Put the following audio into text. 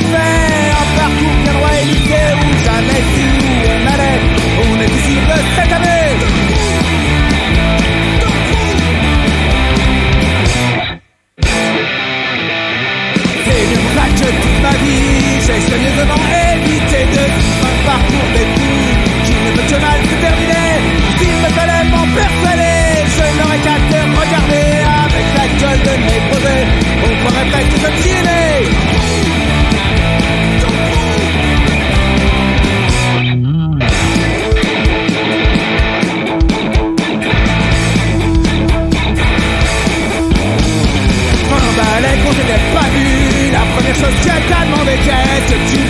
a fait un parcours bien droit élité où jamais si on allait, on est ici de cette année. C'est bien pour toute ma vie, j'ai saigné devant Make can't